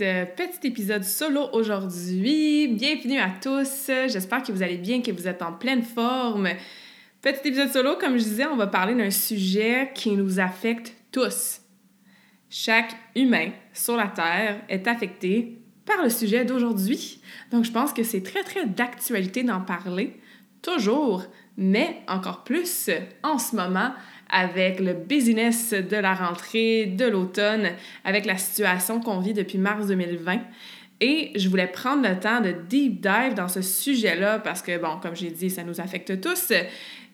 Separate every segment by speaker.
Speaker 1: Petit épisode solo aujourd'hui. Bienvenue à tous. J'espère que vous allez bien, que vous êtes en pleine forme. Petit épisode solo, comme je disais, on va parler d'un sujet qui nous affecte tous. Chaque humain sur la Terre est affecté par le sujet d'aujourd'hui. Donc, je pense que c'est très, très d'actualité d'en parler, toujours, mais encore plus en ce moment avec le business de la rentrée, de l'automne, avec la situation qu'on vit depuis mars 2020. Et je voulais prendre le temps de deep dive dans ce sujet-là parce que, bon, comme j'ai dit, ça nous affecte tous.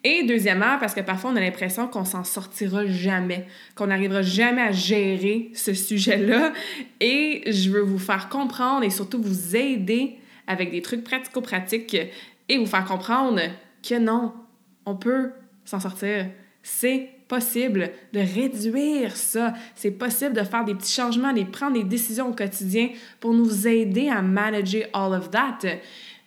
Speaker 1: Et deuxièmement, parce que parfois on a l'impression qu'on s'en sortira jamais, qu'on n'arrivera jamais à gérer ce sujet-là. Et je veux vous faire comprendre et surtout vous aider avec des trucs pratico-pratiques et vous faire comprendre que non, on peut s'en sortir. C'est possible de réduire ça. C'est possible de faire des petits changements, de prendre des décisions au quotidien pour nous aider à manager all of that.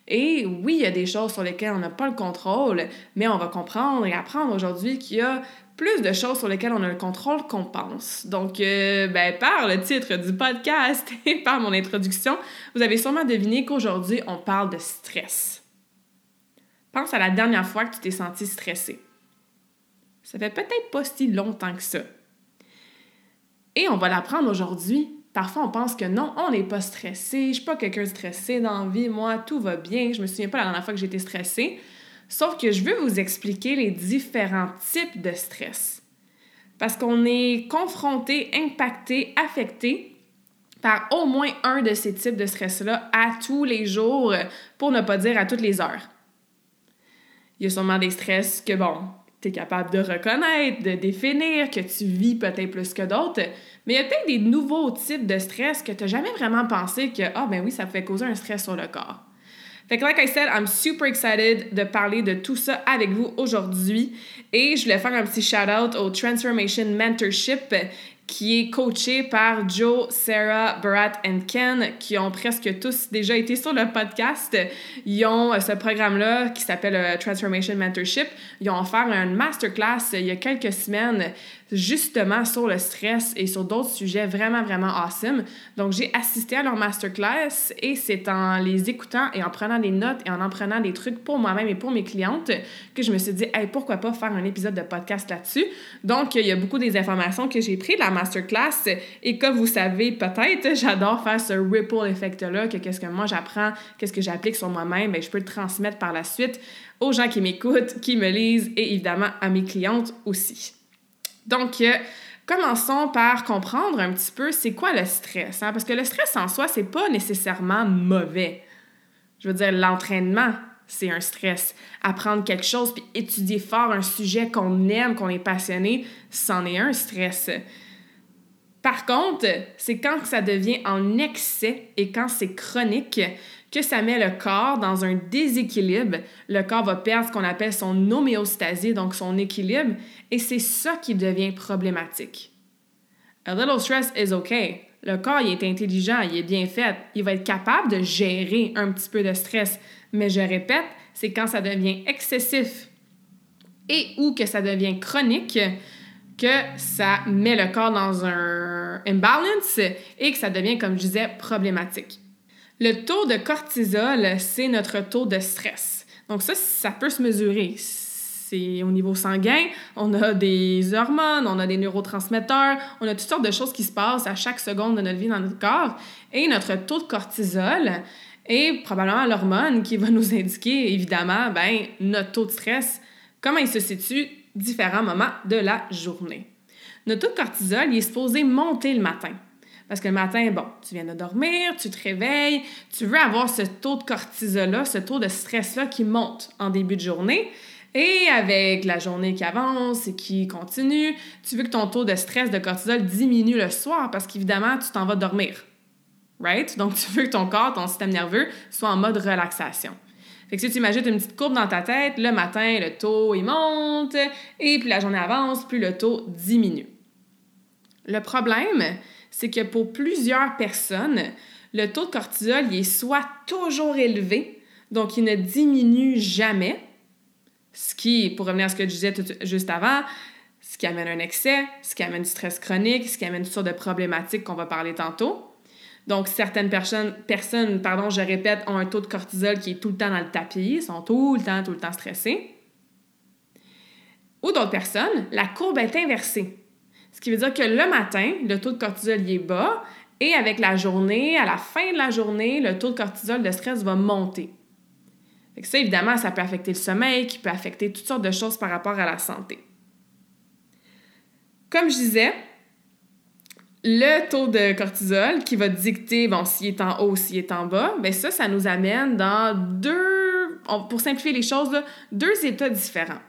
Speaker 1: Et oui, il y a des choses sur lesquelles on n'a pas le contrôle, mais on va comprendre et apprendre aujourd'hui qu'il y a plus de choses sur lesquelles on a le contrôle qu'on pense. Donc, euh, ben, par le titre du podcast et par mon introduction, vous avez sûrement deviné qu'aujourd'hui, on parle de stress. Pense à la dernière fois que tu t'es senti stressé. Ça fait peut-être pas si longtemps que ça. Et on va l'apprendre aujourd'hui. Parfois, on pense que non, on n'est pas stressé. Je suis pas quelqu'un de stressé dans la vie. Moi, tout va bien. Je me souviens pas la dernière fois que j'étais stressée. Sauf que je veux vous expliquer les différents types de stress. Parce qu'on est confronté, impacté, affecté par au moins un de ces types de stress-là à tous les jours, pour ne pas dire à toutes les heures. Il y a sûrement des stress que, bon, tu es capable de reconnaître, de définir, que tu vis peut-être plus que d'autres. Mais il y a peut-être des nouveaux types de stress que tu n'as jamais vraiment pensé que, ah, ben oui, ça peut causer un stress sur le corps. Fait que, like I said, I'm super excited de parler de tout ça avec vous aujourd'hui. Et je voulais faire un petit shout-out au Transformation Mentorship qui est coaché par Joe, Sarah, Barat et Ken, qui ont presque tous déjà été sur le podcast. Ils ont euh, ce programme-là qui s'appelle euh, Transformation Mentorship. Ils ont offert une masterclass il y a quelques semaines justement sur le stress et sur d'autres sujets vraiment, vraiment awesome. Donc, j'ai assisté à leur masterclass et c'est en les écoutant et en prenant des notes et en en prenant des trucs pour moi-même et pour mes clientes que je me suis dit, hey, pourquoi pas faire un épisode de podcast là-dessus? Donc, il y a beaucoup des informations que j'ai prises de la masterclass et comme vous savez peut-être, j'adore faire ce ripple effect-là, que qu'est-ce que moi j'apprends, qu'est-ce que j'applique sur moi-même, ben, je peux le transmettre par la suite aux gens qui m'écoutent, qui me lisent et évidemment à mes clientes aussi. Donc, euh, commençons par comprendre un petit peu c'est quoi le stress. Hein? Parce que le stress en soi, c'est pas nécessairement mauvais. Je veux dire, l'entraînement, c'est un stress. Apprendre quelque chose puis étudier fort un sujet qu'on aime, qu'on est passionné, c'en est un stress. Par contre, c'est quand ça devient en excès et quand c'est chronique que ça met le corps dans un déséquilibre. Le corps va perdre ce qu'on appelle son homéostasie, donc son équilibre, et c'est ça qui devient problématique. A little stress is okay. Le corps, il est intelligent, il est bien fait, il va être capable de gérer un petit peu de stress. Mais je répète, c'est quand ça devient excessif et ou que ça devient chronique que ça met le corps dans un imbalance et que ça devient, comme je disais, problématique. Le taux de cortisol, c'est notre taux de stress. Donc ça, ça peut se mesurer. C'est au niveau sanguin, on a des hormones, on a des neurotransmetteurs, on a toutes sortes de choses qui se passent à chaque seconde de notre vie dans notre corps. Et notre taux de cortisol est probablement l'hormone qui va nous indiquer, évidemment, ben, notre taux de stress, comment il se situe différents moments de la journée. Notre taux de cortisol, il est supposé monter le matin. Parce que le matin, bon, tu viens de dormir, tu te réveilles, tu veux avoir ce taux de cortisol-là, ce taux de stress-là qui monte en début de journée. Et avec la journée qui avance et qui continue, tu veux que ton taux de stress, de cortisol diminue le soir parce qu'évidemment, tu t'en vas dormir. Right? Donc, tu veux que ton corps, ton système nerveux soit en mode relaxation. Fait que si tu imagines une petite courbe dans ta tête, le matin, le taux, il monte, et plus la journée avance, plus le taux diminue. Le problème, c'est que pour plusieurs personnes, le taux de cortisol est soit toujours élevé, donc il ne diminue jamais, ce qui, pour revenir à ce que je disais juste avant, ce qui amène un excès, ce qui amène du stress chronique, ce qui amène toutes sortes de problématiques qu'on va parler tantôt. Donc, certaines personnes, personnes, pardon, je répète, ont un taux de cortisol qui est tout le temps dans le tapis, sont tout le temps, tout le temps stressés. Ou d'autres personnes, la courbe est inversée. Ce qui veut dire que le matin, le taux de cortisol est bas et avec la journée, à la fin de la journée, le taux de cortisol de stress va monter. Ça, évidemment, ça peut affecter le sommeil, qui peut affecter toutes sortes de choses par rapport à la santé. Comme je disais, le taux de cortisol qui va dicter, bon, s'il est en haut, s'il est en bas, bien ça, ça nous amène dans deux, pour simplifier les choses, deux états différents.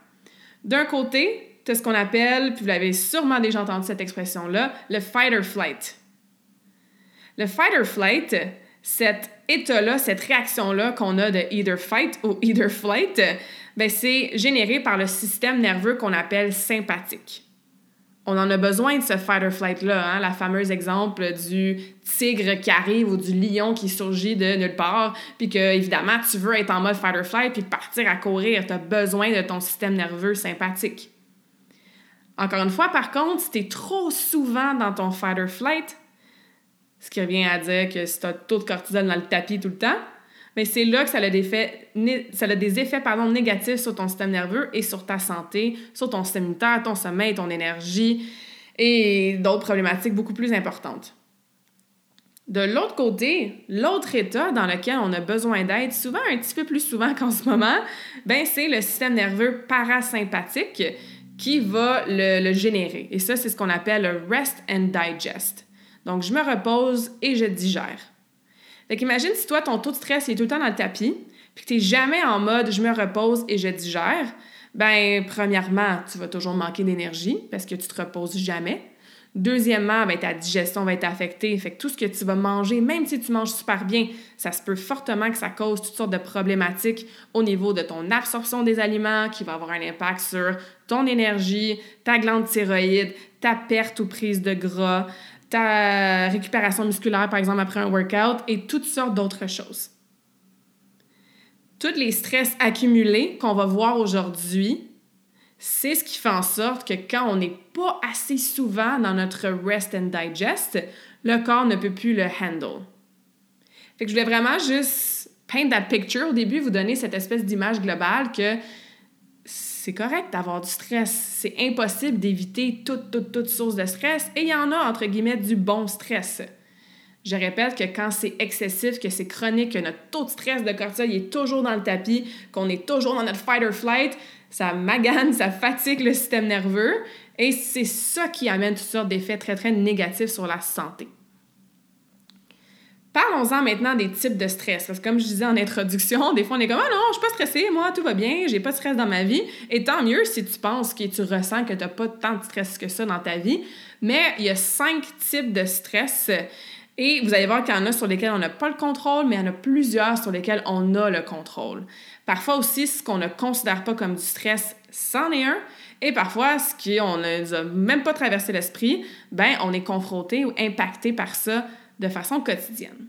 Speaker 1: D'un côté, tu as ce qu'on appelle, puis vous l'avez sûrement déjà entendu cette expression-là, le fight or flight. Le fight or flight, cet état-là, cette réaction-là qu'on a de either fight ou either flight, ben c'est généré par le système nerveux qu'on appelle sympathique. On en a besoin de ce fight or flight-là, hein, la fameuse exemple du tigre qui arrive ou du lion qui surgit de nulle part, puis que, évidemment, tu veux être en mode fight or flight puis partir à courir. Tu as besoin de ton système nerveux sympathique. Encore une fois, par contre, si tu es trop souvent dans ton fight or flight, ce qui revient à dire que si tu as taux de cortisol dans le tapis tout le temps, mais c'est là que ça a des effets, des effets pardon, négatifs sur ton système nerveux et sur ta santé, sur ton système ton sommeil, ton énergie et d'autres problématiques beaucoup plus importantes. De l'autre côté, l'autre état dans lequel on a besoin d'aide, souvent un petit peu plus souvent qu'en ce moment, ben c'est le système nerveux parasympathique qui va le, générer. Et ça, c'est ce qu'on appelle le rest and digest. Donc, je me repose et je digère. Fait qu'imagine si toi, ton taux de stress est tout le temps dans le tapis, puis que tu n'es jamais en mode je me repose et je digère, ben premièrement, tu vas toujours manquer d'énergie parce que tu te reposes jamais. Deuxièmement, ben, ta digestion va être affectée. Fait tout ce que tu vas manger, même si tu manges super bien, ça se peut fortement que ça cause toutes sortes de problématiques au niveau de ton absorption des aliments, qui va avoir un impact sur ton énergie, ta glande thyroïde, ta perte ou prise de gras, ta récupération musculaire, par exemple, après un workout, et toutes sortes d'autres choses. Tous les stress accumulés qu'on va voir aujourd'hui c'est ce qui fait en sorte que quand on n'est pas assez souvent dans notre rest and digest, le corps ne peut plus le handle. Fait que je voulais vraiment juste paint that picture au début, vous donner cette espèce d'image globale que c'est correct d'avoir du stress. C'est impossible d'éviter toute, toute, toute source de stress et il y en a, entre guillemets, du bon stress. Je répète que quand c'est excessif, que c'est chronique, que notre taux de stress de cortisol est toujours dans le tapis, qu'on est toujours dans notre fight or flight, ça magane, ça fatigue le système nerveux et c'est ça qui amène toutes sortes d'effets très, très négatifs sur la santé. Parlons-en maintenant des types de stress. Parce que comme je disais en introduction, des fois on est comme Ah non, je suis pas stressée, moi tout va bien, j'ai pas de stress dans ma vie. Et tant mieux si tu penses que tu ressens que tu n'as pas tant de stress que ça dans ta vie. Mais il y a cinq types de stress. Et vous allez voir qu'il y en a sur lesquels on n'a pas le contrôle, mais il y en a plusieurs sur lesquels on a le contrôle. Parfois aussi, ce qu'on ne considère pas comme du stress, c'en est un. Et parfois, ce qu'on n'a même pas traversé l'esprit, ben, on est confronté ou impacté par ça de façon quotidienne.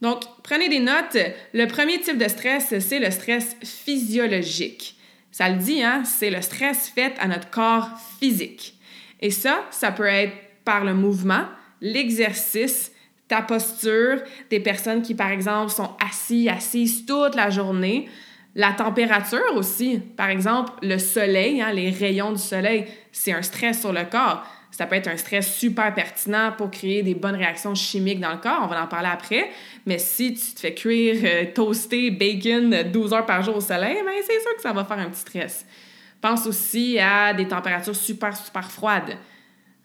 Speaker 1: Donc, prenez des notes. Le premier type de stress, c'est le stress physiologique. Ça le dit, hein? C'est le stress fait à notre corps physique. Et ça, ça peut être par le mouvement, l'exercice, ta posture, des personnes qui, par exemple, sont assis, assises toute la journée. La température aussi. Par exemple, le soleil, hein, les rayons du soleil, c'est un stress sur le corps. Ça peut être un stress super pertinent pour créer des bonnes réactions chimiques dans le corps. On va en parler après. Mais si tu te fais cuire, euh, toaster, bacon 12 heures par jour au soleil, ben, c'est sûr que ça va faire un petit stress. Pense aussi à des températures super, super froides.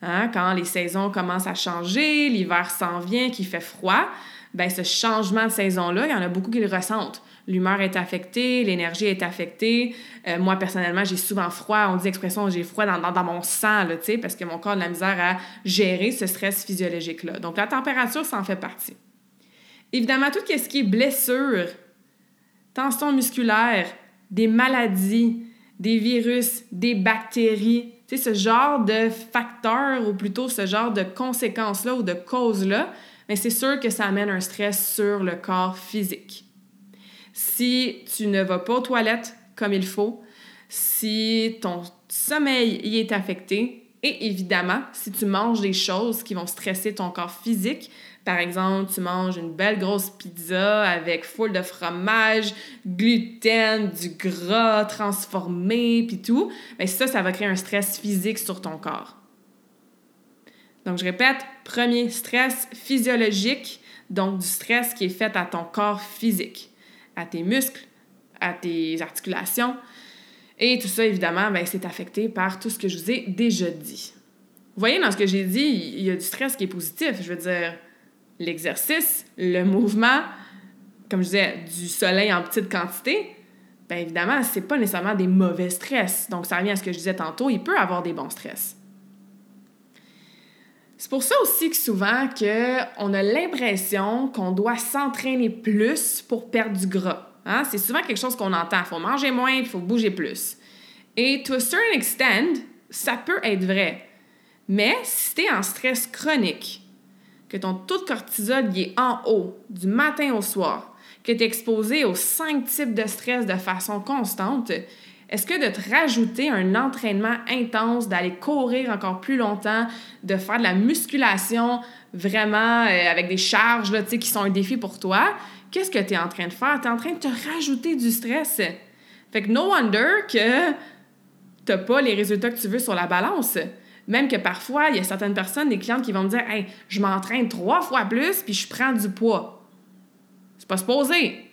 Speaker 1: Hein? Quand les saisons commencent à changer, l'hiver s'en vient, qu'il fait froid, ben ce changement de saison-là, il y en a beaucoup qui le ressentent. L'humeur est affectée, l'énergie est affectée. Euh, moi, personnellement, j'ai souvent froid. On dit l'expression j'ai froid dans, dans, mon sang, là, parce que mon corps a de la misère à gérer ce stress physiologique-là. Donc, la température, ça en fait partie. Évidemment, tout ce qui est blessure, tension musculaire, des maladies, des virus, des bactéries, ce genre de facteurs ou plutôt ce genre de conséquences-là ou de causes-là, mais c'est sûr que ça amène un stress sur le corps physique. Si tu ne vas pas aux toilettes comme il faut, si ton sommeil y est affecté, et évidemment, si tu manges des choses qui vont stresser ton corps physique, par exemple, tu manges une belle grosse pizza avec full de fromage, gluten, du gras transformé, puis tout, bien ça, ça va créer un stress physique sur ton corps. Donc, je répète, premier stress physiologique, donc du stress qui est fait à ton corps physique, à tes muscles, à tes articulations. Et tout ça, évidemment, ben, c'est affecté par tout ce que je vous ai déjà dit. Vous voyez, dans ce que j'ai dit, il y a du stress qui est positif. Je veux dire, l'exercice, le mouvement, comme je disais, du soleil en petite quantité, bien évidemment, c'est pas nécessairement des mauvais stress. Donc, ça revient à ce que je disais tantôt, il peut avoir des bons stress. C'est pour ça aussi que souvent que on a l'impression qu'on doit s'entraîner plus pour perdre du gras. Hein? C'est souvent quelque chose qu'on entend. Il faut manger moins, il faut bouger plus. Et to a certain extent, ça peut être vrai. Mais si tu es en stress chronique, que ton taux de cortisol est en haut du matin au soir, que tu es exposé aux cinq types de stress de façon constante, est-ce que de te rajouter un entraînement intense, d'aller courir encore plus longtemps, de faire de la musculation vraiment euh, avec des charges là, qui sont un défi pour toi, qu'est-ce que tu es en train de faire? Tu es en train de te rajouter du stress. Fait que no wonder que tu n'as pas les résultats que tu veux sur la balance. Même que parfois, il y a certaines personnes, des clientes qui vont me dire Hey, je m'entraîne trois fois plus puis je prends du poids. C'est pas supposé.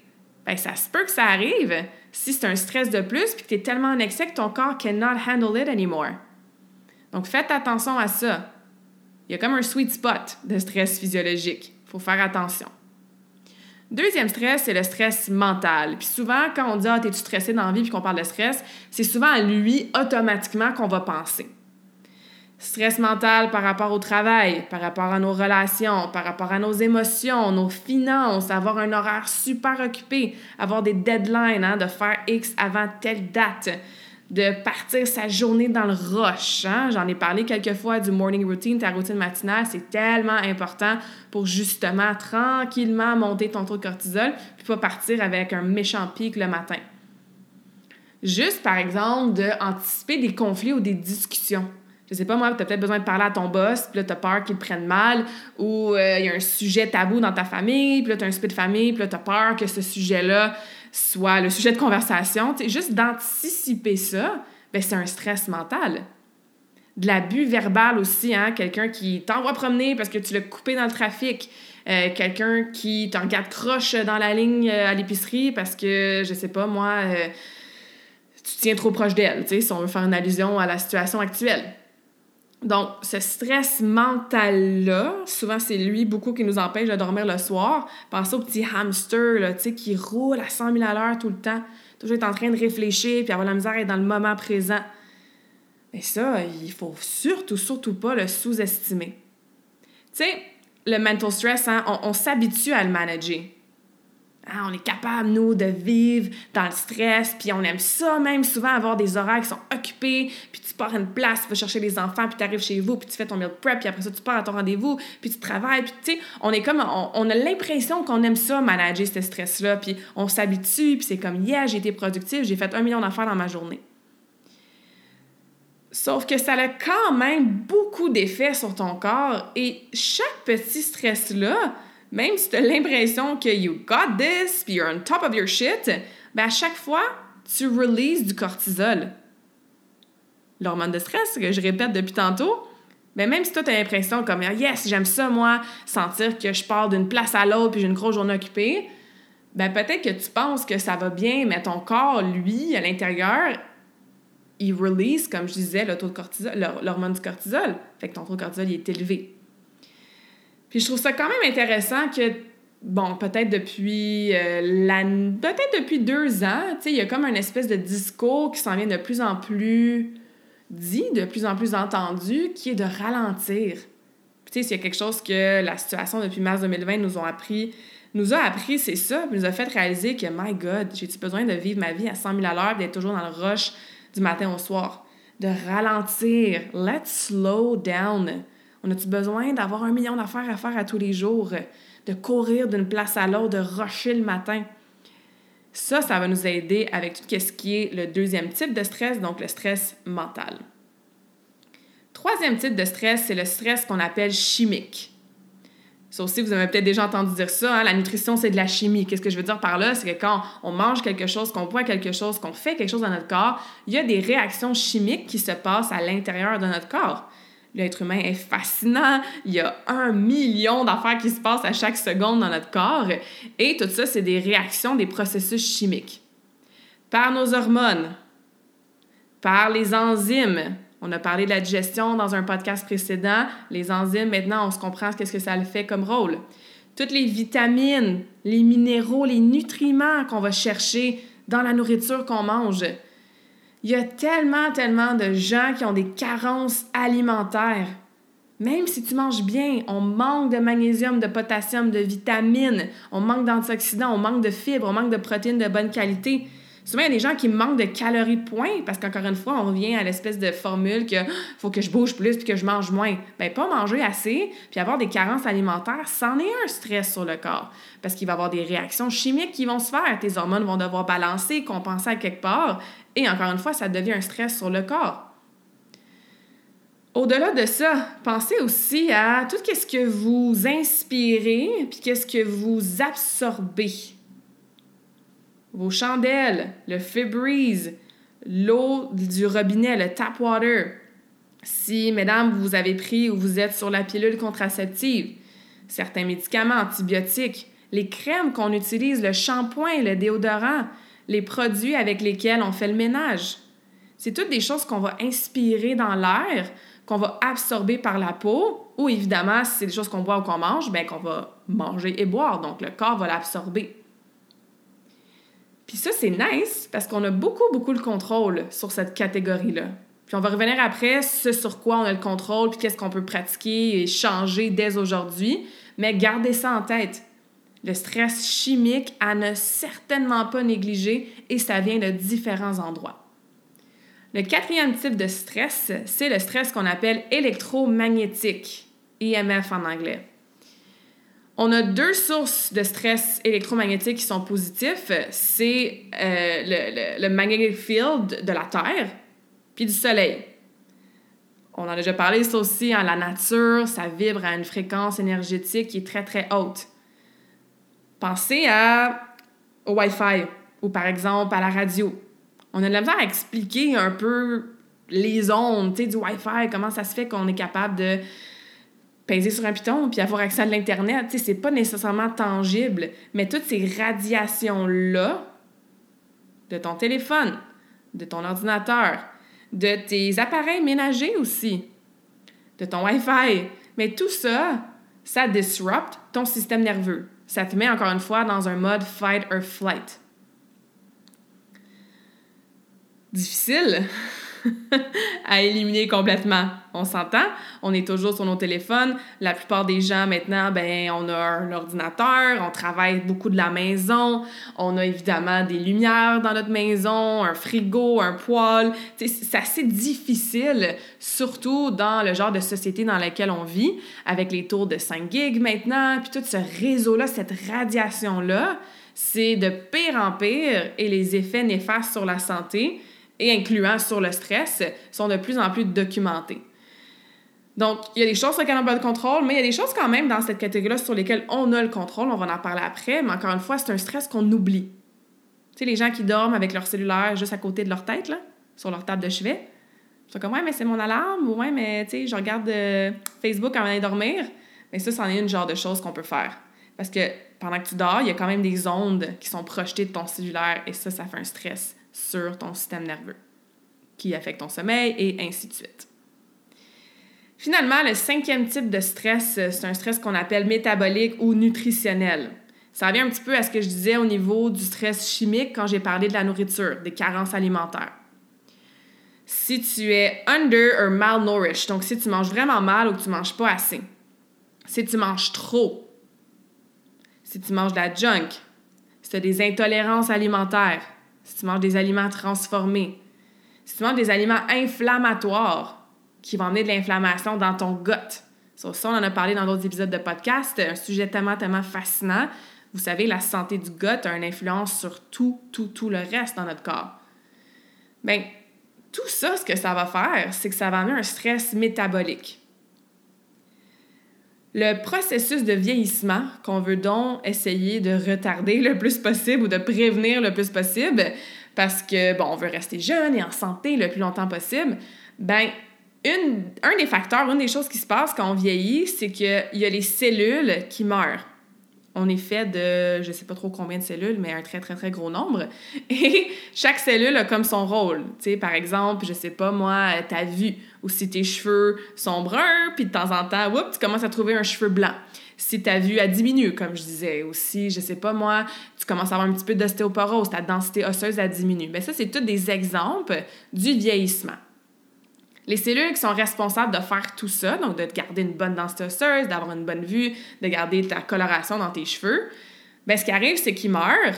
Speaker 1: Ben, ça se peut que ça arrive si c'est un stress de plus puis que tu es tellement en excès que ton corps cannot handle it anymore. Donc, faites attention à ça. Il y a comme un sweet spot de stress physiologique. Il faut faire attention. Deuxième stress, c'est le stress mental. Puis souvent, quand on dit Ah, t'es-tu stressé dans la vie puis qu'on parle de stress, c'est souvent à lui automatiquement qu'on va penser. Stress mental par rapport au travail, par rapport à nos relations, par rapport à nos émotions, nos finances, avoir un horaire super occupé, avoir des deadlines, hein, de faire X avant telle date, de partir sa journée dans le rush. Hein. J'en ai parlé quelques fois du morning routine, ta routine matinale, c'est tellement important pour justement tranquillement monter ton taux de cortisol, puis pas partir avec un méchant pic le matin. Juste, par exemple, d'anticiper des conflits ou des discussions je sais pas moi, tu as peut-être besoin de parler à ton boss, puis là, tu as peur qu'il prenne mal, ou euh, il y a un sujet tabou dans ta famille, puis là, tu as un speed de famille, puis là, tu as peur que ce sujet-là soit le sujet de conversation. sais, juste d'anticiper ça, ben, c'est un stress mental. De l'abus verbal aussi, hein? quelqu'un qui t'envoie promener parce que tu l'as coupé dans le trafic, euh, quelqu'un qui t'en garde croche dans la ligne euh, à l'épicerie parce que, je sais pas moi, tu tiens trop proche d'elle, si on veut faire une allusion à la situation actuelle. Donc, ce stress mental-là, souvent c'est lui beaucoup qui nous empêche de dormir le soir. Pensez au petit hamster là, qui roule à 100 000 à l'heure tout le temps, toujours être en train de réfléchir puis avoir la misère d'être dans le moment présent. Mais ça, il faut surtout, surtout pas le sous-estimer. Tu sais, le mental stress, hein, on s'habitue à le manager. Ah, on est capable, nous, de vivre dans le stress, puis on aime ça même souvent avoir des horaires qui sont occupés, puis tu pars à une place, tu vas chercher les enfants, puis tu arrives chez vous, puis tu fais ton meal prep, puis après ça, tu pars à ton rendez-vous, puis tu travailles, puis tu sais, on est comme, on, a l'impression qu'on aime ça, manager ce stress-là, puis on s'habitue, puis c'est comme, yeah, j'ai été productif, j'ai fait un million d'affaires dans ma journée. Sauf que ça a quand même beaucoup d'effets sur ton corps, et chaque petit stress-là, même si tu as l'impression que you got this, puis you're on top of your shit, ben à chaque fois, tu releases du cortisol. L'hormone de stress, que je répète depuis tantôt, ben même si toi, tu as l'impression comme yes, j'aime ça, moi, sentir que je pars d'une place à l'autre puis j'ai une grosse journée occupée, ben peut-être que tu penses que ça va bien, mais ton corps, lui, à l'intérieur, il release, comme je disais, l'hormone du cortisol. Fait que ton taux de cortisol il est élevé. Puis je trouve ça quand même intéressant que, bon, peut-être depuis euh, peut-être depuis deux ans, tu sais, il y a comme un espèce de discours qui s'en vient de plus en plus dit, de plus en plus entendu, qui est de ralentir. Tu sais, s'il y a quelque chose que la situation depuis mars 2020 nous ont appris, nous a appris, c'est ça, nous a fait réaliser que, my God, j'ai-tu besoin de vivre ma vie à 100 000 à l'heure, d'être toujours dans le rush du matin au soir? De ralentir. Let's slow down. On a-tu besoin d'avoir un million d'affaires à faire à tous les jours? De courir d'une place à l'autre, de rusher le matin? Ça, ça va nous aider avec tout ce qui est le deuxième type de stress, donc le stress mental. Troisième type de stress, c'est le stress qu'on appelle chimique. Ça aussi, vous avez peut-être déjà entendu dire ça, hein, la nutrition, c'est de la chimie. Qu'est-ce que je veux dire par là? C'est que quand on mange quelque chose, qu'on boit quelque chose, qu'on fait quelque chose dans notre corps, il y a des réactions chimiques qui se passent à l'intérieur de notre corps. L'être humain est fascinant. Il y a un million d'affaires qui se passent à chaque seconde dans notre corps. Et tout ça, c'est des réactions, des processus chimiques. Par nos hormones, par les enzymes. On a parlé de la digestion dans un podcast précédent. Les enzymes, maintenant, on se comprend ce que ça le fait comme rôle. Toutes les vitamines, les minéraux, les nutriments qu'on va chercher dans la nourriture qu'on mange il y a tellement, tellement de gens qui ont des carences alimentaires. Même si tu manges bien, on manque de magnésium, de potassium, de vitamines, on manque d'antioxydants, on manque de fibres, on manque de protéines de bonne qualité. Souvent, il y a des gens qui manquent de calories de point parce qu'encore une fois, on revient à l'espèce de formule que faut que je bouge plus puis que je mange moins. Ben pas manger assez puis avoir des carences alimentaires, c'en est un stress sur le corps parce qu'il va y avoir des réactions chimiques qui vont se faire. Tes hormones vont devoir balancer, compenser à quelque part et encore une fois, ça devient un stress sur le corps. Au-delà de ça, pensez aussi à tout ce que vous inspirez puis qu'est-ce que vous absorbez. Vos chandelles, le Febreze, l'eau du robinet, le tap water. Si, mesdames, vous avez pris ou vous êtes sur la pilule contraceptive, certains médicaments antibiotiques, les crèmes qu'on utilise, le shampoing, le déodorant, les produits avec lesquels on fait le ménage. C'est toutes des choses qu'on va inspirer dans l'air, qu'on va absorber par la peau, ou évidemment, si c'est des choses qu'on boit ou qu'on mange, bien qu'on va manger et boire, donc le corps va l'absorber. Puis ça, c'est nice parce qu'on a beaucoup, beaucoup le contrôle sur cette catégorie-là. Puis on va revenir après ce sur quoi on a le contrôle, puis qu'est-ce qu'on peut pratiquer et changer dès aujourd'hui. Mais gardez ça en tête. Le stress chimique à ne certainement pas négliger et ça vient de différents endroits. Le quatrième type de stress, c'est le stress qu'on appelle électromagnétique, IMF en anglais. On a deux sources de stress électromagnétique qui sont positifs. C'est euh, le, le, magnetic field de la Terre, puis du Soleil. On en a déjà parlé, ça aussi, hein, la nature, ça vibre à une fréquence énergétique qui est très, très haute. Pensez à, au Wi-Fi ou par exemple à la radio. On a de la misère à expliquer un peu les ondes du Wi-Fi, comment ça se fait qu'on est capable de peser sur un piton puis avoir accès à l'Internet. C'est pas nécessairement tangible, mais toutes ces radiations-là de ton téléphone, de ton ordinateur, de tes appareils ménagers aussi, de ton Wi-Fi, mais tout ça, ça disrupte ton système nerveux ça te met encore une fois dans un mode fight or flight. Difficile à éliminer complètement. On s'entend, on est toujours sur nos téléphones. La plupart des gens maintenant, ben, on a un ordinateur, on travaille beaucoup de la maison, on a évidemment des lumières dans notre maison, un frigo, un poêle. C'est assez difficile, surtout dans le genre de société dans laquelle on vit, avec les tours de 5 gigs maintenant, puis tout ce réseau-là, cette radiation-là, c'est de pire en pire et les effets néfastes sur la santé et incluant sur le stress sont de plus en plus documentés. Donc, il y a des choses sur lesquelles on n'a pas de contrôle, mais il y a des choses quand même dans cette catégorie-là sur lesquelles on a le contrôle. On va en parler après, mais encore une fois, c'est un stress qu'on oublie. Tu sais, les gens qui dorment avec leur cellulaire juste à côté de leur tête, là, sur leur table de chevet. Ils sont comme, ouais, mais c'est mon alarme, ou ouais, mais tu sais, je regarde euh, Facebook avant d'aller dormir. Mais ça, c'en est une genre de chose qu'on peut faire. Parce que pendant que tu dors, il y a quand même des ondes qui sont projetées de ton cellulaire et ça, ça fait un stress sur ton système nerveux. qui affecte ton sommeil et ainsi de suite. Finalement, le cinquième type de stress, c'est un stress qu'on appelle métabolique ou nutritionnel. Ça revient un petit peu à ce que je disais au niveau du stress chimique quand j'ai parlé de la nourriture, des carences alimentaires. Si tu es under or malnourished, donc si tu manges vraiment mal ou que tu manges pas assez, si tu manges trop, si tu manges de la junk, si tu as des intolérances alimentaires, si tu manges des aliments transformés, si tu manges des aliments inflammatoires qui vont amener de l'inflammation dans ton gut. ça, on en a parlé dans d'autres épisodes de podcast, un sujet tellement, tellement fascinant. Vous savez, la santé du gut a une influence sur tout, tout, tout le reste dans notre corps. Bien, tout ça, ce que ça va faire, c'est que ça va amener un stress métabolique. Le processus de vieillissement qu'on veut donc essayer de retarder le plus possible ou de prévenir le plus possible, parce que, on veut rester jeune et en santé le plus longtemps possible, ben une, un des facteurs, une des choses qui se passe quand on vieillit, c'est qu'il y a les cellules qui meurent on est fait de, je sais pas trop combien de cellules, mais un très, très, très gros nombre. Et chaque cellule a comme son rôle. Tu sais, par exemple, je sais pas, moi, ta vue, ou si tes cheveux sont bruns, puis de temps en temps, oups, tu commences à trouver un cheveu blanc. Si ta vue a diminué, comme je disais, ou si, je sais pas, moi, tu commences à avoir un petit peu d'ostéoporose, ta densité osseuse a diminué. Bien, ça, c'est tous des exemples du vieillissement. Les cellules qui sont responsables de faire tout ça, donc de garder une bonne densité osseuse, d'avoir une bonne vue, de garder ta coloration dans tes cheveux, ben ce qui arrive, c'est qu'ils meurent,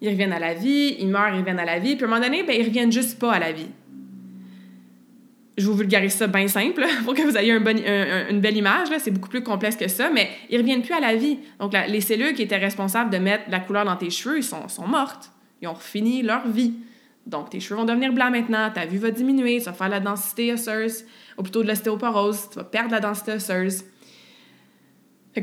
Speaker 1: ils reviennent à la vie, ils meurent, ils reviennent à la vie, puis à un moment donné, ben, ils reviennent juste pas à la vie. Je vous vulgarise ça bien simple pour que vous ayez une belle image. C'est beaucoup plus complexe que ça, mais ils reviennent plus à la vie. Donc, les cellules qui étaient responsables de mettre la couleur dans tes cheveux, ils sont, sont mortes. Ils ont fini leur vie. Donc, tes cheveux vont devenir blancs maintenant, ta vue va diminuer, tu vas faire la densité osseuse, ou plutôt de l'ostéoporose, tu vas perdre la densité osseuse.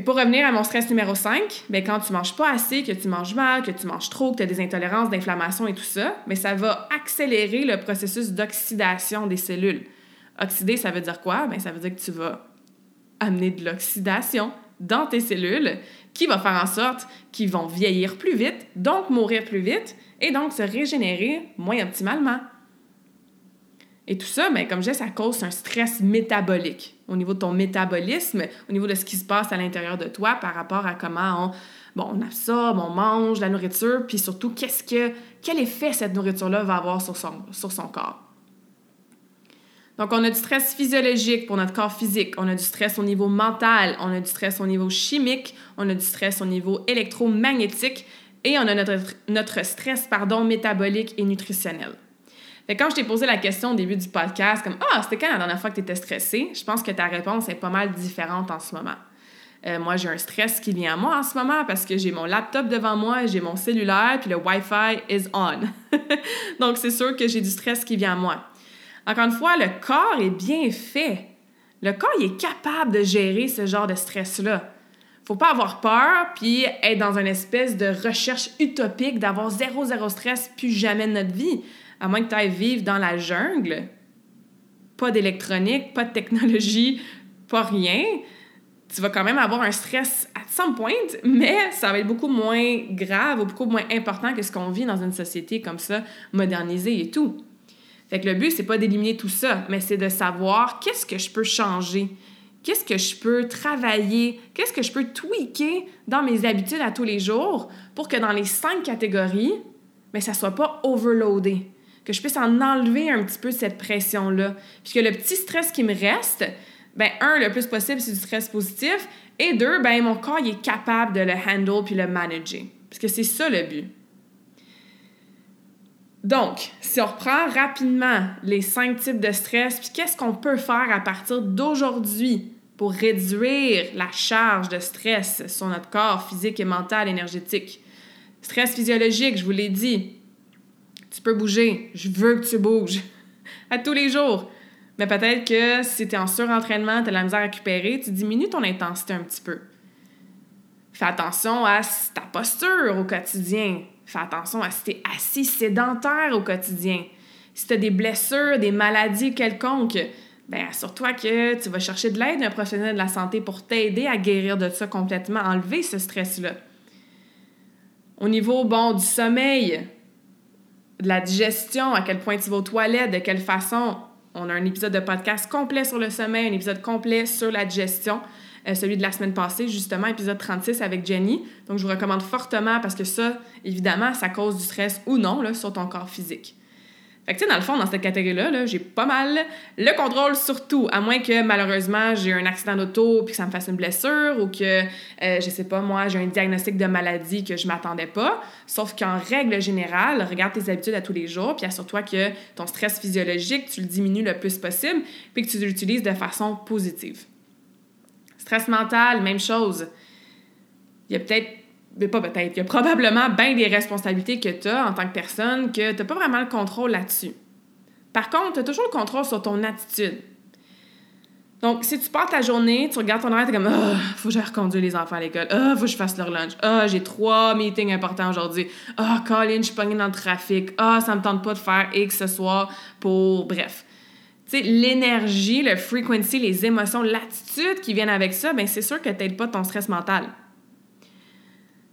Speaker 1: Pour revenir à mon stress numéro 5, bien, quand tu manges pas assez, que tu manges mal, que tu manges trop, que tu as des intolérances, d'inflammation et tout ça, bien, ça va accélérer le processus d'oxydation des cellules. Oxyder, ça veut dire quoi? Bien, ça veut dire que tu vas amener de l'oxydation dans tes cellules qui va faire en sorte qu'ils vont vieillir plus vite, donc mourir plus vite, et donc se régénérer moins optimalement. Et tout ça, bien, comme je disais, ça cause un stress métabolique. Au niveau de ton métabolisme, au niveau de ce qui se passe à l'intérieur de toi par rapport à comment on, bon, on absorbe, on mange la nourriture, puis surtout, que, quel effet cette nourriture-là va avoir sur son, sur son corps. Donc, on a du stress physiologique pour notre corps physique, on a du stress au niveau mental, on a du stress au niveau chimique, on a du stress au niveau électromagnétique, et on a notre, notre stress pardon, métabolique et nutritionnel. Fait quand je t'ai posé la question au début du podcast, comme Ah, c'était quand la dernière fois que tu étais stressé? Je pense que ta réponse est pas mal différente en ce moment. Euh, moi, j'ai un stress qui vient à moi en ce moment parce que j'ai mon laptop devant moi, j'ai mon cellulaire, puis le Wi-Fi is on. Donc, c'est sûr que j'ai du stress qui vient à moi. Encore une fois, le corps est bien fait. Le corps, il est capable de gérer ce genre de stress-là faut pas avoir peur puis être dans une espèce de recherche utopique d'avoir zéro, zéro stress plus jamais de notre vie. À moins que tu ailles vivre dans la jungle, pas d'électronique, pas de technologie, pas rien. Tu vas quand même avoir un stress à some point, mais ça va être beaucoup moins grave ou beaucoup moins important que ce qu'on vit dans une société comme ça, modernisée et tout. Fait que le but, c'est pas d'éliminer tout ça, mais c'est de savoir qu'est-ce que je peux changer, qu'est-ce que je peux travailler, qu'est-ce que je peux tweaker dans mes habitudes à tous les jours pour que dans les cinq catégories, mais ça soit pas overloadé, que je puisse en enlever un petit peu cette pression-là. Puis que le petit stress qui me reste, ben un, le plus possible, c'est du stress positif, et deux, ben mon corps, il est capable de le handle puis le manager. Parce que c'est ça le but. Donc, si on reprend rapidement les cinq types de stress, puis qu'est-ce qu'on peut faire à partir d'aujourd'hui pour réduire la charge de stress sur notre corps physique et mental, énergétique? Stress physiologique, je vous l'ai dit. Tu peux bouger. Je veux que tu bouges. à tous les jours. Mais peut-être que si tu es en surentraînement, tu as la misère à récupérer, tu diminues ton intensité un petit peu. Fais attention à ta posture au quotidien. Fais attention à si tu es assis sédentaire au quotidien. Si tu as des blessures, des maladies quelconques, ben assure-toi que tu vas chercher de l'aide d'un professionnel de la santé pour t'aider à guérir de ça complètement, enlever ce stress-là. Au niveau, du sommeil, de la digestion, à quel point tu vas aux toilettes, de quelle façon. On a un épisode de podcast complet sur le sommeil, un épisode complet sur la digestion. Euh, celui de la semaine passée, justement, épisode 36 avec Jenny. Donc, je vous recommande fortement parce que ça, évidemment, ça cause du stress ou non là, sur ton corps physique. Fait que, tu sais, dans le fond, dans cette catégorie-là, -là, j'ai pas mal le contrôle sur tout, à moins que, malheureusement, j'ai un accident d'auto puis que ça me fasse une blessure ou que, euh, je sais pas, moi, j'ai un diagnostic de maladie que je m'attendais pas. Sauf qu'en règle générale, regarde tes habitudes à tous les jours puis assure-toi que ton stress physiologique, tu le diminues le plus possible puis que tu l'utilises de façon positive. Stress mental, même chose. Il y a peut-être, mais pas peut-être, il y a probablement bien des responsabilités que tu as en tant que personne que tu n'as pas vraiment le contrôle là-dessus. Par contre, tu as toujours le contrôle sur ton attitude. Donc, si tu pars ta journée, tu regardes ton horaire, tu es comme Ah, faut que je reconduire les enfants à l'école. Ah, faut que je fasse leur lunch. Ah, j'ai trois meetings importants aujourd'hui. Ah, Colin, je suis pognée dans le trafic. Ah, ça me tente pas de faire X ce soir pour. Bref l'énergie, le frequency, les émotions, l'attitude qui viennent avec ça, ben c'est sûr que tu pas ton stress mental.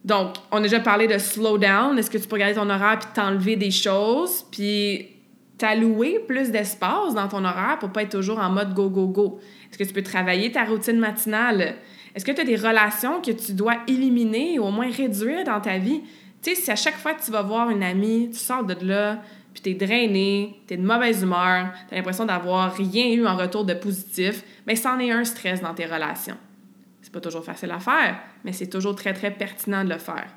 Speaker 1: Donc, on a déjà parlé de slow down. Est-ce que tu peux regarder ton horaire puis t'enlever des choses, puis t'allouer plus d'espace dans ton horaire pour pas être toujours en mode go, go, go? Est-ce que tu peux travailler ta routine matinale? Est-ce que tu as des relations que tu dois éliminer ou au moins réduire dans ta vie? Tu sais, si à chaque fois que tu vas voir une amie, tu sors de là, puis t'es drainé, t'es de mauvaise humeur, t'as l'impression d'avoir rien eu en retour de positif, mais c'en est un stress dans tes relations. C'est pas toujours facile à faire, mais c'est toujours très, très pertinent de le faire.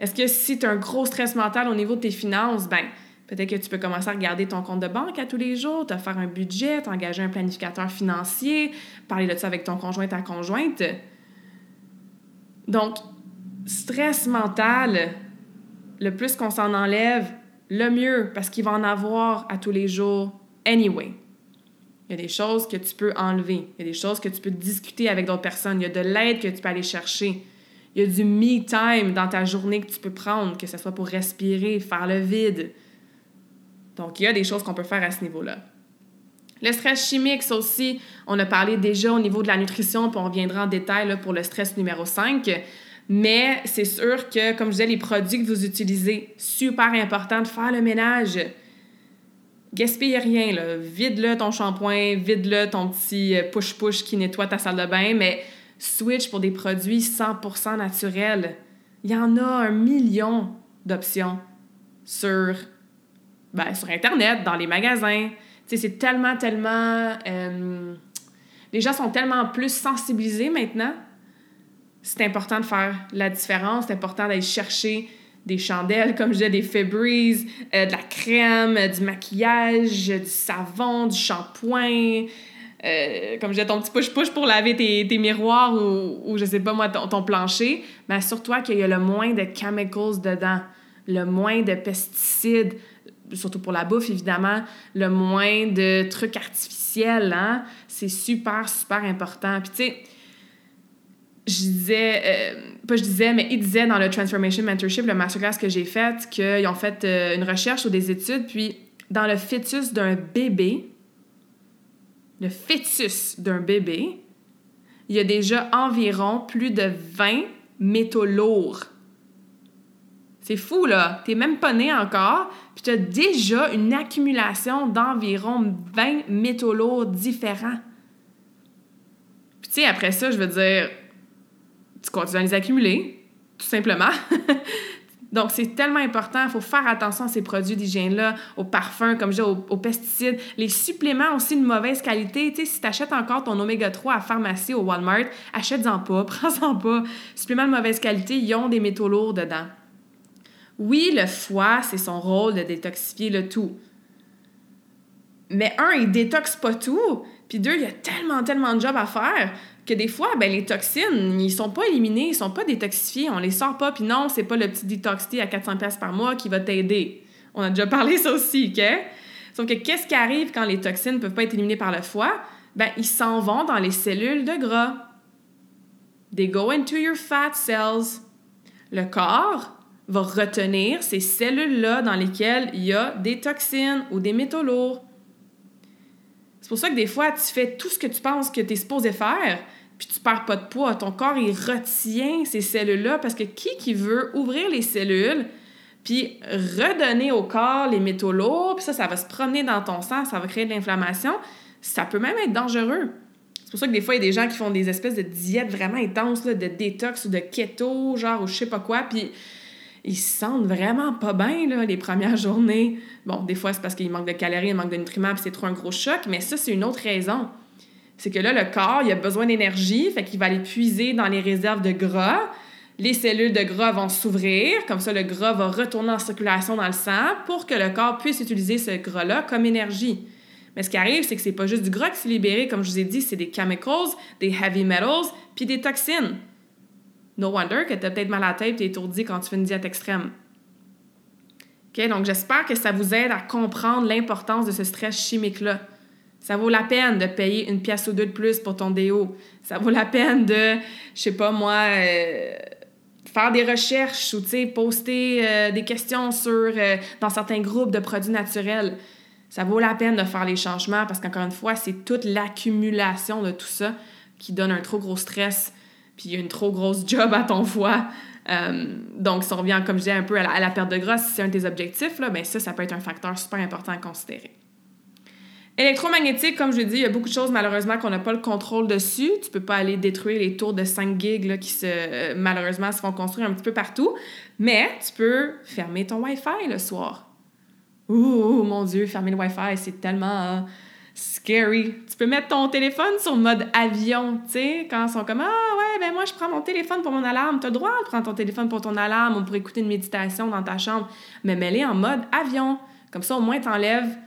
Speaker 1: Est-ce que si tu as un gros stress mental au niveau de tes finances, ben peut-être que tu peux commencer à regarder ton compte de banque à tous les jours, te faire un budget, t'engager un planificateur financier, parler de ça avec ton conjoint, ta conjointe. Donc, stress mental, le plus qu'on s'en enlève, le mieux parce qu'il va en avoir à tous les jours anyway. Il y a des choses que tu peux enlever. Il y a des choses que tu peux discuter avec d'autres personnes. Il y a de l'aide que tu peux aller chercher. Il y a du me time dans ta journée que tu peux prendre, que ce soit pour respirer, faire le vide. Donc, il y a des choses qu'on peut faire à ce niveau-là. Le stress chimique, ça aussi, on a parlé déjà au niveau de la nutrition, puis on reviendra en détail pour le stress numéro 5. Mais c'est sûr que, comme je disais, les produits que vous utilisez, super important de faire le ménage. Gaspille rien. Vide-le ton shampoing, vide-le ton petit euh, push-push qui nettoie ta salle de bain, mais switch pour des produits 100% naturels. Il y en a un million d'options sur, ben, sur Internet, dans les magasins. Tu sais, c'est tellement, tellement... Euh, les gens sont tellement plus sensibilisés maintenant c'est important de faire la différence. C'est important d'aller chercher des chandelles, comme je disais, des Febreze, euh, de la crème, euh, du maquillage, du savon, du shampoing. Euh, comme je disais, ton petit push-push pour laver tes, miroirs ou, ou, je sais pas moi, ton, plancher. Mais assure-toi qu'il y a le moins de chemicals dedans, le moins de pesticides, surtout pour la bouffe, évidemment, le moins de trucs artificiels. Hein? C'est super, super important. Puis tu sais, je disais, euh, pas je disais, mais il disait dans le Transformation Mentorship, le masterclass que j'ai fait, qu'ils ont fait euh, une recherche ou des études, puis dans le fœtus d'un bébé, le fœtus d'un bébé, il y a déjà environ plus de 20 métaux lourds. C'est fou, là. T'es même pas né encore, puis tu as déjà une accumulation d'environ 20 métaux lourds différents. Puis tu sais, après ça, je veux dire, tu continues à les accumuler, tout simplement. Donc, c'est tellement important. Il faut faire attention à ces produits d'hygiène-là, aux parfums, comme je dis, aux, pesticides. Les suppléments aussi de mauvaise qualité. Tu sais, si tu achètes encore ton oméga 3 à pharmacie au Walmart, achète-en pas, prends-en pas. Suppléments de mauvaise qualité, ils ont des métaux lourds dedans. Oui, le foie, c'est son rôle de détoxifier le tout. Mais un, il détoxe pas tout. Puis deux, il y a tellement, tellement de jobs à faire que des fois, ben, les toxines, ils sont pas éliminés, ils sont pas détoxifiés, on les sort pas, puis non, c'est pas le petit détoxité à 400$ par mois qui va t'aider. On a déjà parlé ça aussi, OK? Sauf que qu'est-ce qui arrive quand les toxines ne peuvent pas être éliminées par le foie? Ben, ils s'en vont dans les cellules de gras. They go into your fat cells. Le corps va retenir ces cellules-là dans lesquelles il y a des toxines ou des métaux lourds. C'est pour ça que des fois, tu fais tout ce que tu penses que tu es supposé faire, puis tu perds pas de poids. Ton corps, il retient ces cellules-là parce que qui qui veut ouvrir les cellules puis redonner au corps les métaux lourds, puis ça, ça va se promener dans ton sang, ça va créer de l'inflammation. Ça peut même être dangereux. C'est pour ça que des fois, il y a des gens qui font des espèces de diètes vraiment intenses, de détox ou de keto, genre, ou je sais pas quoi, puis ils se sentent vraiment pas bien là, les premières journées. Bon, des fois, c'est parce qu'il manque de calories, il manque de nutriments, puis c'est trop un gros choc, mais ça, c'est une autre raison. C'est que là, le corps, il a besoin d'énergie, fait qu'il va aller puiser dans les réserves de gras. Les cellules de gras vont s'ouvrir, comme ça, le gras va retourner en circulation dans le sang pour que le corps puisse utiliser ce gras-là comme énergie. Mais ce qui arrive, c'est que c'est pas juste du gras qui s'est libéré, comme je vous ai dit, c'est des chemicals, des heavy metals, puis des toxines. No wonder que tu as peut-être mal à la tête et étourdi quand tu fais une diète extrême. OK? Donc, j'espère que ça vous aide à comprendre l'importance de ce stress chimique-là. Ça vaut la peine de payer une pièce ou deux de plus pour ton déo. Ça vaut la peine de, je sais pas moi, euh, faire des recherches ou poster euh, des questions sur, euh, dans certains groupes de produits naturels. Ça vaut la peine de faire les changements parce qu'encore une fois, c'est toute l'accumulation de tout ça qui donne un trop gros stress puis une trop grosse job à ton foie. donc, si on revient, comme je disais, un peu à la, perte de gras, si c'est un de tes objectifs, là, ben ça, ça peut être un facteur super important à considérer. Électromagnétique, comme je l'ai dit, il y a beaucoup de choses malheureusement qu'on n'a pas le contrôle dessus. Tu peux pas aller détruire les tours de 5 gigs là, qui se, euh, malheureusement se font construire un petit peu partout, mais tu peux fermer ton Wi-Fi le soir. Ouh, mon Dieu, fermer le Wi-Fi, c'est tellement euh, scary. Tu peux mettre ton téléphone sur mode avion, tu sais, quand ils sont comme Ah ouais, ben moi je prends mon téléphone pour mon alarme. Tu as le droit de prendre ton téléphone pour ton alarme ou pour écouter une méditation dans ta chambre, mais mets-les en mode avion. Comme ça, au moins, tu enlèves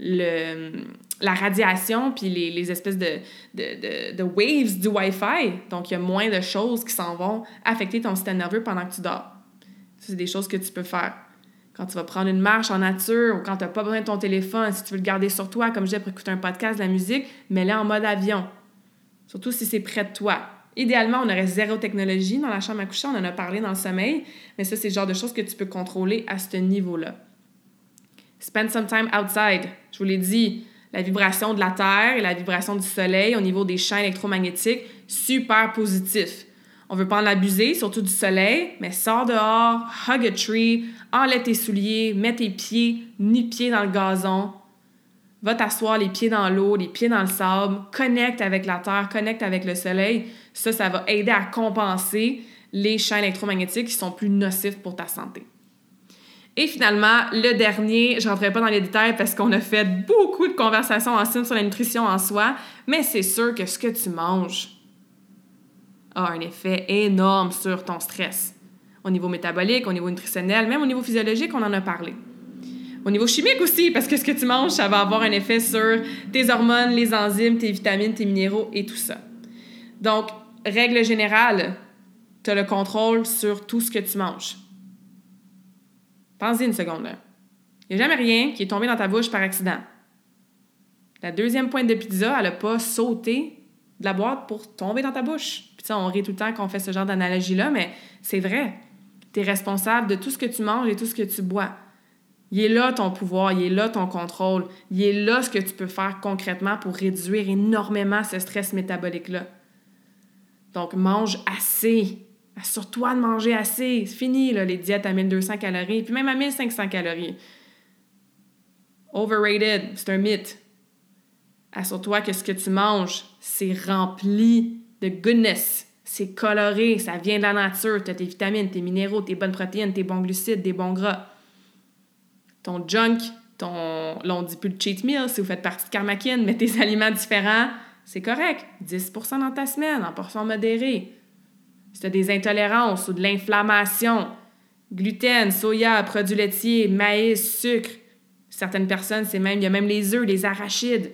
Speaker 1: le, la radiation puis les, les espèces de, de, de, waves du Wi-Fi. Donc, il y a moins de choses qui s'en vont affecter ton système nerveux pendant que tu dors. C'est des choses que tu peux faire. Quand tu vas prendre une marche en nature ou quand tu n'as pas besoin de ton téléphone, si tu veux le garder sur toi, comme je disais, pour écouter un podcast, de la musique, mets-le en mode avion. Surtout si c'est près de toi. Idéalement, on aurait zéro technologie dans la chambre à coucher, on en a parlé dans le sommeil, mais ça, c'est le genre de choses que tu peux contrôler à ce niveau-là. Spend some time outside. Je vous l'ai dit, la vibration de la Terre et la vibration du Soleil au niveau des champs électromagnétiques, super positif. On veut pas en abuser, surtout du soleil, mais sors dehors, hug a tree, enlève tes souliers, mets tes pieds, nu-pieds dans le gazon, va t'asseoir les pieds dans l'eau, les pieds dans le sable, connecte avec la Terre, connecte avec le soleil. Ça, ça va aider à compenser les champs électromagnétiques qui sont plus nocifs pour ta santé. Et finalement, le dernier, je rentrerai pas dans les détails parce qu'on a fait beaucoup de conversations ensemble sur la nutrition en soi, mais c'est sûr que ce que tu manges a un effet énorme sur ton stress. Au niveau métabolique, au niveau nutritionnel, même au niveau physiologique, on en a parlé. Au niveau chimique aussi, parce que ce que tu manges, ça va avoir un effet sur tes hormones, les enzymes, tes vitamines, tes minéraux et tout ça. Donc, règle générale, tu as le contrôle sur tout ce que tu manges. Pensez une seconde. Il n'y a jamais rien qui est tombé dans ta bouche par accident. La deuxième pointe de pizza, elle n'a pas sauté de la boîte pour tomber dans ta bouche. Puis ça, on rit tout le temps qu'on fait ce genre d'analogie-là, mais c'est vrai. Tu es responsable de tout ce que tu manges et tout ce que tu bois. Il est là ton pouvoir, il est là ton contrôle, il est là ce que tu peux faire concrètement pour réduire énormément ce stress métabolique-là. Donc, mange assez. Assure-toi de manger assez. C'est fini, les diètes à 1200 calories, puis même à 1500 calories. Overrated, c'est un mythe. Assure-toi que ce que tu manges, c'est rempli de goodness. C'est coloré, ça vient de la nature. Tu as tes vitamines, tes minéraux, tes bonnes protéines, tes bons glucides, des bons gras. Ton junk, ton. Là, on dit plus de cheat meal si vous faites partie de Karmakin, mais tes aliments différents, c'est correct. 10% dans ta semaine, en portion modérée. Si tu as des intolérances ou de l'inflammation, gluten, soya, produits laitiers, maïs, sucre, certaines personnes, c'est même, il y a même les œufs, les arachides.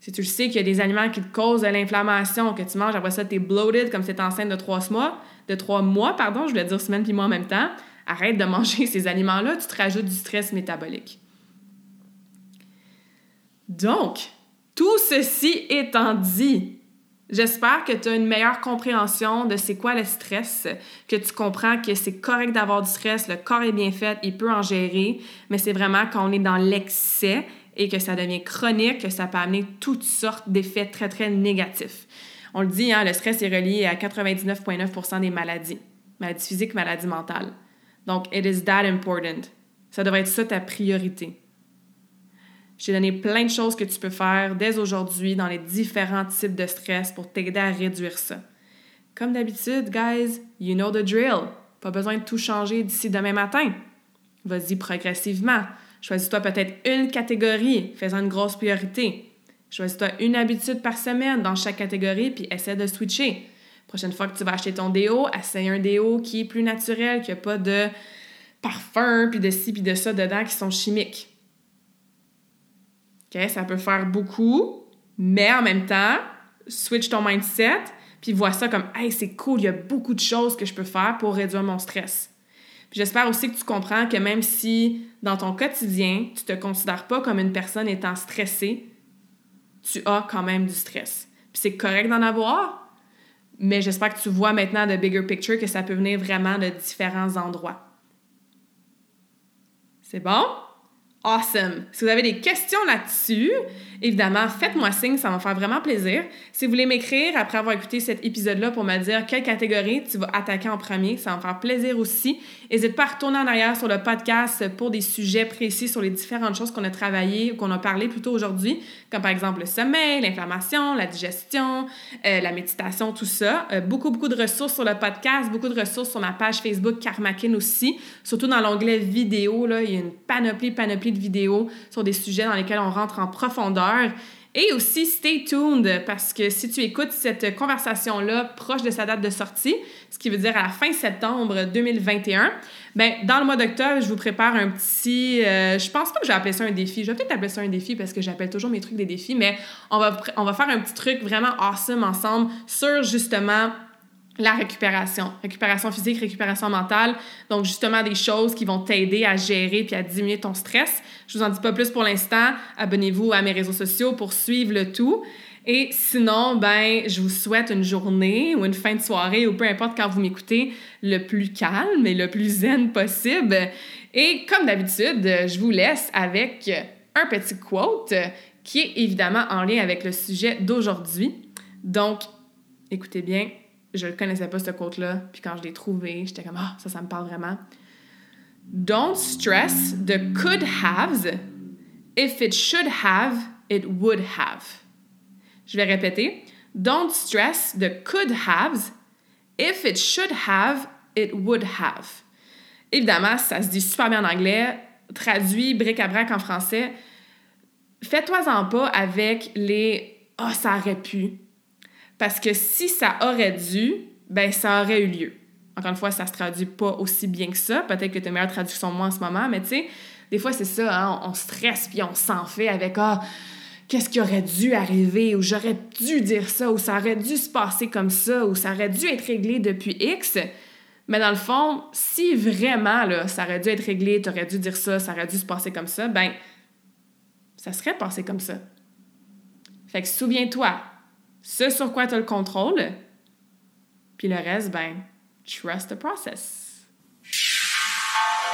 Speaker 1: Si tu sais qu'il y a des aliments qui te causent de l'inflammation, que tu manges, après ça, tu es bloated comme tu enceinte de trois mois, de trois mois, pardon, je voulais dire semaine puis mois en même temps, arrête de manger ces aliments-là, tu te rajoutes du stress métabolique. Donc, tout ceci étant dit, J'espère que tu as une meilleure compréhension de c'est quoi le stress, que tu comprends que c'est correct d'avoir du stress, le corps est bien fait, il peut en gérer, mais c'est vraiment quand on est dans l'excès et que ça devient chronique que ça peut amener toutes sortes d'effets très, très négatifs. On le dit, hein, le stress est relié à 99,9% des maladies, maladies physiques, maladies mentales. Donc, it is that important. Ça devrait être ça ta priorité. Je t'ai donné plein de choses que tu peux faire dès aujourd'hui dans les différents types de stress pour t'aider à réduire ça. Comme d'habitude, guys, you know the drill. Pas besoin de tout changer d'ici demain matin. Vas-y progressivement. Choisis-toi peut-être une catégorie, faisant une grosse priorité. Choisis-toi une habitude par semaine dans chaque catégorie, puis essaie de switcher. Prochaine fois que tu vas acheter ton déo, essaye un déo qui est plus naturel, qui n'a pas de parfum, puis de ci, puis de ça dedans qui sont chimiques. Ça peut faire beaucoup, mais en même temps, switch ton mindset, puis vois ça comme Hey, c'est cool, il y a beaucoup de choses que je peux faire pour réduire mon stress. J'espère aussi que tu comprends que même si dans ton quotidien, tu te considères pas comme une personne étant stressée, tu as quand même du stress. Puis c'est correct d'en avoir, mais j'espère que tu vois maintenant de bigger picture que ça peut venir vraiment de différents endroits. C'est bon? Awesome! Si vous avez des questions là-dessus, évidemment, faites-moi signe, ça va me faire vraiment plaisir. Si vous voulez m'écrire après avoir écouté cet épisode-là pour me dire quelle catégorie tu vas attaquer en premier, ça va me faire plaisir aussi. N'hésite pas à retourner en arrière sur le podcast pour des sujets précis sur les différentes choses qu'on a travaillées ou qu'on a parlé plutôt aujourd'hui, comme par exemple le sommeil, l'inflammation, la digestion, euh, la méditation, tout ça. Euh, beaucoup, beaucoup de ressources sur le podcast, beaucoup de ressources sur ma page Facebook Karmakin aussi, surtout dans l'onglet vidéo, là, il y a une panoplie, panoplie de vidéos sur des sujets dans lesquels on rentre en profondeur. Et aussi, stay tuned, parce que si tu écoutes cette conversation-là proche de sa date de sortie, ce qui veut dire à la fin septembre 2021, ben dans le mois d'octobre, je vous prépare un petit... Euh, je pense pas que j'ai appelé ça un défi. Je vais peut-être appeler ça un défi parce que j'appelle toujours mes trucs des défis, mais on va, on va faire un petit truc vraiment awesome ensemble sur justement la récupération. Récupération physique, récupération mentale. Donc, justement, des choses qui vont t'aider à gérer puis à diminuer ton stress. Je vous en dis pas plus pour l'instant. Abonnez-vous à mes réseaux sociaux pour suivre le tout. Et sinon, ben, je vous souhaite une journée ou une fin de soirée ou peu importe quand vous m'écoutez, le plus calme et le plus zen possible. Et comme d'habitude, je vous laisse avec un petit quote qui est évidemment en lien avec le sujet d'aujourd'hui. Donc, écoutez bien, je ne connaissais pas ce quote-là, puis quand je l'ai trouvé, j'étais comme ah, ça, ça me parle vraiment. Don't stress the could haves. If it should have, it would have. Je vais répéter. Don't stress the could haves. If it should have, it would have. Évidemment, ça se dit super bien en anglais. Traduit bric-à-brac en français. Fais-toi-en pas avec les Ah, oh, ça aurait pu parce que si ça aurait dû, ben ça aurait eu lieu. Encore une fois, ça se traduit pas aussi bien que ça. Peut-être que tu as meilleure traduction moi en ce moment, mais tu sais, des fois, c'est ça, hein, on, stresse puis on s'en fait avec Ah, qu'est-ce qui aurait dû arriver, ou j'aurais dû dire ça, ou ça aurait dû se passer comme ça, ou ça aurait dû être réglé depuis X. Mais dans le fond, si vraiment là, ça aurait dû être réglé, tu aurais dû dire ça, ça aurait dû se passer comme ça, ben, ça serait passé comme ça. Fait que souviens-toi, ce sur quoi tu as le contrôle, puis le reste, ben, trust the process.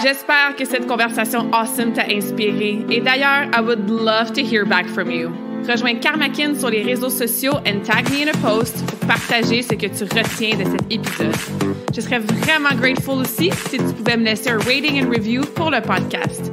Speaker 1: J'espère que cette conversation awesome t'a inspiré. Et d'ailleurs, I would love to hear back from you. Rejoins Karmakin sur les réseaux sociaux and tag me in a post pour partager ce que tu retiens de cet épisode. Je serais vraiment grateful aussi si tu pouvais me laisser un rating and review pour le podcast.